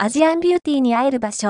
アジアンビューティーに会える場所、